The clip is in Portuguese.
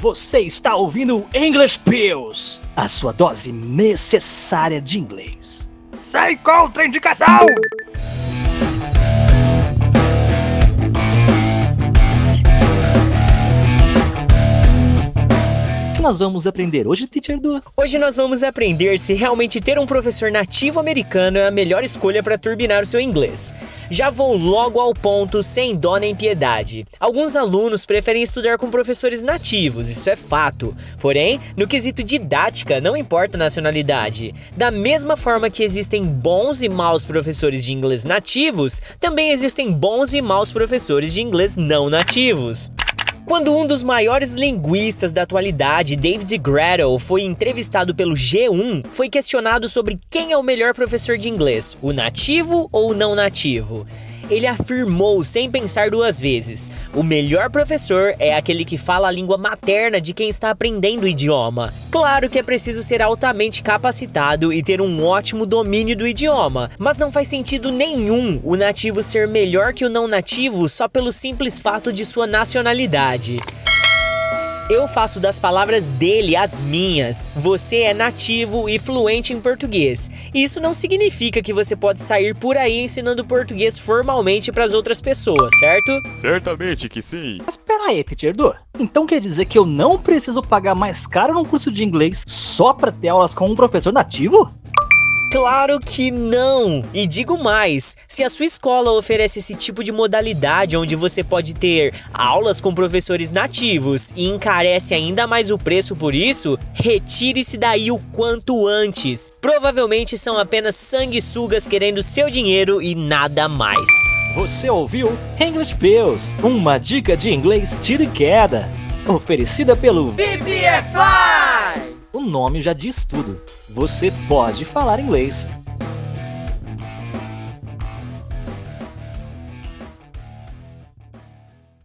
Você está ouvindo English Pills, a sua dose necessária de inglês. Sem contraindicação! Nós vamos aprender hoje, Teacher Du? Hoje nós vamos aprender se realmente ter um professor nativo americano é a melhor escolha para turbinar o seu inglês. Já vou logo ao ponto, sem dó nem piedade. Alguns alunos preferem estudar com professores nativos, isso é fato. Porém, no quesito didática, não importa a nacionalidade. Da mesma forma que existem bons e maus professores de inglês nativos, também existem bons e maus professores de inglês não nativos. Quando um dos maiores linguistas da atualidade, David Grattel, foi entrevistado pelo G1, foi questionado sobre quem é o melhor professor de inglês, o nativo ou o não nativo ele afirmou sem pensar duas vezes: o melhor professor é aquele que fala a língua materna de quem está aprendendo o idioma. Claro que é preciso ser altamente capacitado e ter um ótimo domínio do idioma, mas não faz sentido nenhum o nativo ser melhor que o não nativo só pelo simples fato de sua nacionalidade. Eu faço das palavras dele as minhas. Você é nativo e fluente em português. Isso não significa que você pode sair por aí ensinando português formalmente para as outras pessoas, certo? Certamente que sim. Mas pera aí, Teacher Du. Então quer dizer que eu não preciso pagar mais caro num curso de inglês só para ter aulas com um professor nativo? Claro que não! E digo mais: se a sua escola oferece esse tipo de modalidade onde você pode ter aulas com professores nativos e encarece ainda mais o preço por isso, retire-se daí o quanto antes. Provavelmente são apenas sanguessugas querendo seu dinheiro e nada mais. Você ouviu English Pills, uma dica de inglês tira e queda, oferecida pelo VPFI! O nome já diz tudo. Você pode falar inglês.